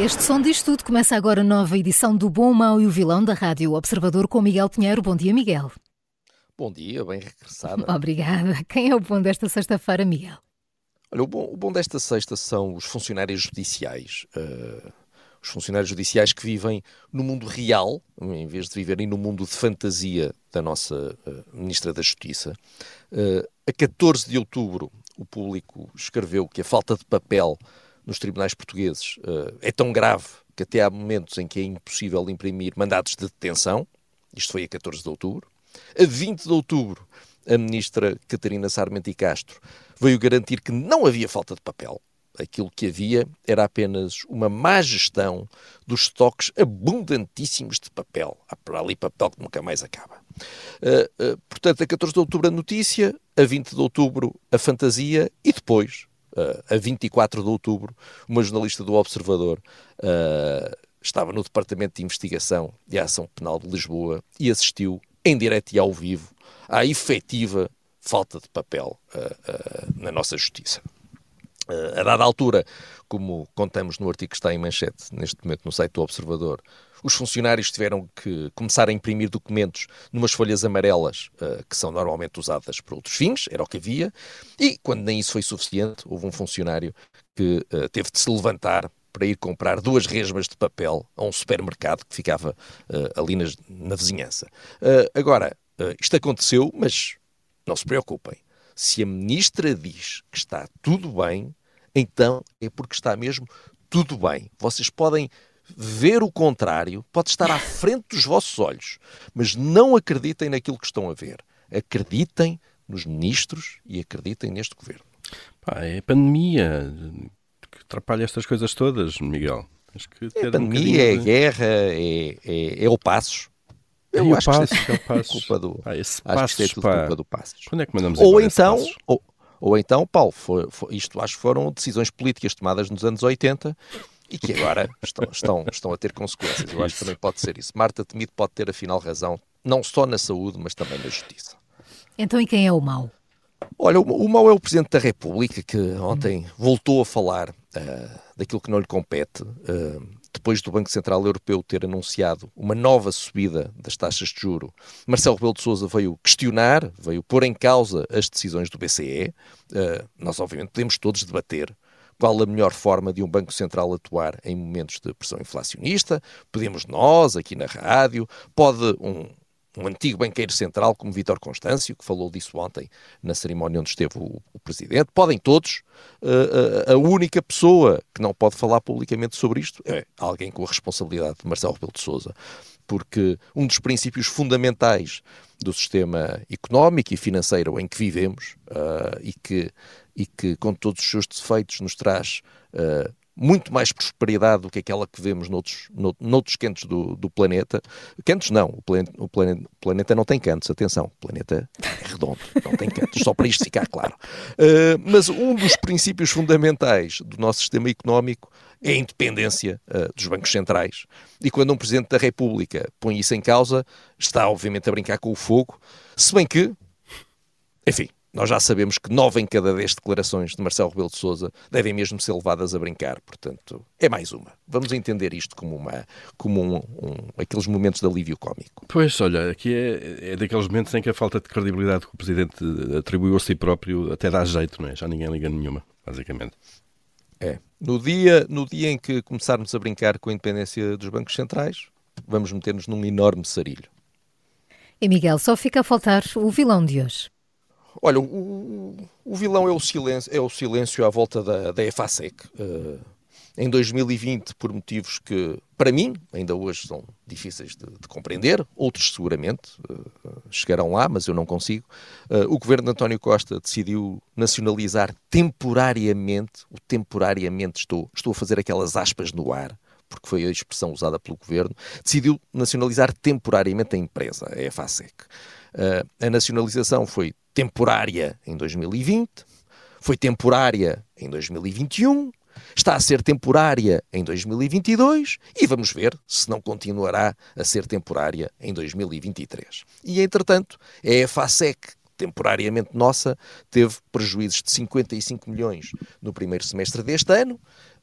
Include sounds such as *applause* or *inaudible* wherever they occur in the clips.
Este som diz tudo. Começa agora a nova edição do Bom, Mau e o Vilão da Rádio Observador com Miguel Pinheiro. Bom dia, Miguel. Bom dia, bem regressada. *laughs* Obrigada. Quem é o bom desta sexta-feira, Miguel? Olha, o bom, o bom, desta sexta são os funcionários judiciais. Uh, os funcionários judiciais que vivem no mundo real, em vez de viverem no mundo de fantasia da nossa uh, Ministra da Justiça. Uh, a 14 de outubro, o público escreveu que a falta de papel nos tribunais portugueses uh, é tão grave que até há momentos em que é impossível imprimir mandados de detenção. Isto foi a 14 de outubro. A 20 de outubro, a ministra Catarina Sarmento e Castro veio garantir que não havia falta de papel. Aquilo que havia era apenas uma má gestão dos estoques abundantíssimos de papel. Há por ali papel que nunca mais acaba. Uh, uh, portanto, a 14 de outubro a notícia, a 20 de outubro a fantasia e depois, a 24 de outubro, uma jornalista do Observador uh, estava no Departamento de Investigação e Ação Penal de Lisboa e assistiu em direto e ao vivo à efetiva falta de papel uh, na nossa justiça. A dada altura, como contamos no artigo que está em manchete neste momento no site do Observador, os funcionários tiveram que começar a imprimir documentos numas folhas amarelas uh, que são normalmente usadas para outros fins, era o que havia, e quando nem isso foi suficiente, houve um funcionário que uh, teve de se levantar para ir comprar duas resmas de papel a um supermercado que ficava uh, ali na vizinhança. agora, isto aconteceu, mas não se preocupem. Se a ministra diz que está tudo bem, então é porque está mesmo tudo bem. Vocês podem ver o contrário, pode estar à frente dos vossos olhos, mas não acreditem naquilo que estão a ver. Acreditem nos ministros e acreditem neste governo. Pá, é a pandemia que atrapalha estas coisas todas, Miguel. é a pandemia, um é a guerra, é, é, é o Passos. Eu é acho passo, que é *laughs* culpa do, ah, esse acho passos, que é tudo pá. culpa do Passos. Quando é que mandamos ou então, ou, ou, então, Paulo, foi, foi, isto acho que foram decisões políticas tomadas nos anos 80 e que agora *laughs* estão, estão, estão a ter consequências. Eu acho que também pode ser isso. Marta Temido pode ter afinal razão, não só na saúde, mas também na justiça. Então, e quem é o mau? Olha, o, o mau é o Presidente da República que ontem voltou a falar uh, daquilo que não lhe compete, uh, depois do Banco Central Europeu ter anunciado uma nova subida das taxas de juro. Marcelo Rebelo de Sousa veio questionar, veio pôr em causa as decisões do BCE. Uh, eh, nós, obviamente, podemos todos debater qual a melhor forma de um Banco Central atuar em momentos de pressão inflacionista. Podemos nós, aqui na rádio, pode um, um antigo banqueiro central como Vítor Constâncio, que falou disso ontem na cerimónia onde esteve o, o Presidente. Podem todos. Uh, a única pessoa que não pode falar publicamente sobre isto é alguém com a responsabilidade de Marcelo Rebelo de Sousa. Porque um dos princípios fundamentais do sistema económico e financeiro em que vivemos uh, e que e que, com todos os seus defeitos, nos traz uh, muito mais prosperidade do que aquela que vemos noutros, noutros cantos do, do planeta. Cantos não, o planeta, o, planeta, não tem cantos, atenção, o planeta é redondo, não tem cantos, só para isto ficar claro. Uh, mas um dos princípios fundamentais do nosso sistema económico é a independência uh, dos bancos centrais. E quando um Presidente da República põe isso em causa, está obviamente a brincar com o fogo, se bem que, enfim, nós já sabemos que nove em cada dez declarações de Marcelo Rebelo de Sousa devem mesmo ser levadas a brincar. Portanto, é mais uma. Vamos entender isto como, uma, como um, um, aqueles momentos de alívio cómico. Pois, olha, aqui é, é daqueles momentos em que a falta de credibilidade que o Presidente atribuiu a si próprio até dá jeito, não é? Já ninguém liga nenhuma, basicamente. É. No dia, no dia em que começarmos a brincar com a independência dos bancos centrais, vamos meter-nos num enorme sarilho. E Miguel, só fica a faltar o vilão de hoje. Olha, o, o vilão é o silêncio, é o silêncio à volta da, da EFASEC. Uh, em 2020 por motivos que, para mim, ainda hoje são difíceis de, de compreender, outros seguramente uh, chegarão lá, mas eu não consigo. Uh, o governo de António Costa decidiu nacionalizar temporariamente, o temporariamente estou, estou a fazer aquelas aspas no ar, porque foi a expressão usada pelo governo, decidiu nacionalizar temporariamente a empresa, a EFASEC. Uh, a nacionalização foi temporária em 2020, foi temporária em 2021, está a ser temporária em 2022 e vamos ver se não continuará a ser temporária em 2023. E, entretanto, é a FASEC, temporariamente nossa, teve prejuízos de 55 milhões no primeiro semestre deste ano,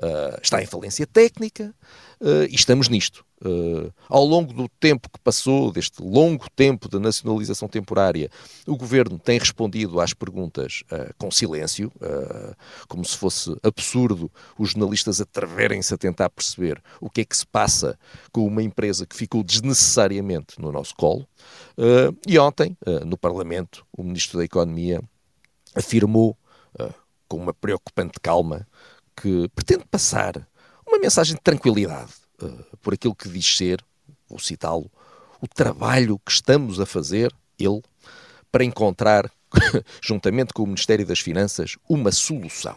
uh, está em falência técnica uh, e estamos nisto. Uh, ao longo do tempo que passou, deste longo tempo de nacionalização temporária, o governo tem respondido às perguntas uh, com silêncio, uh, como se fosse absurdo os jornalistas atreverem-se a tentar perceber o que é que se passa com uma empresa que ficou desnecessariamente no nosso colo. e ontem, no Parlamento, o Ministro da Economia afirmou, com uma preocupante calma, que pretende passar uma mensagem de tranquilidade por aquilo que diz ser, vou citá-lo, o trabalho que estamos a fazer, ele, para encontrar, *laughs* juntamente com o Ministério das Finanças, uma solução.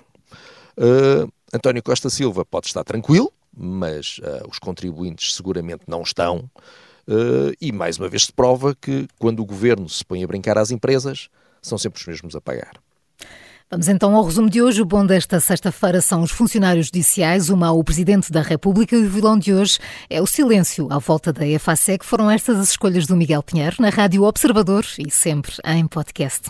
Uh, António Costa Silva pode estar tranquilo, mas uh, os contribuintes seguramente não estão. Uh, e mais uma vez se prova que quando o governo se põe a brincar às empresas, são sempre os mesmos a pagar. Vamos então ao resumo de hoje. O bom desta sexta-feira são os funcionários judiciais, o mau o Presidente da República e o vilão de hoje é o silêncio à volta da EFASEC. Foram estas as escolhas do Miguel Pinheiro na Rádio Observador e sempre em podcast.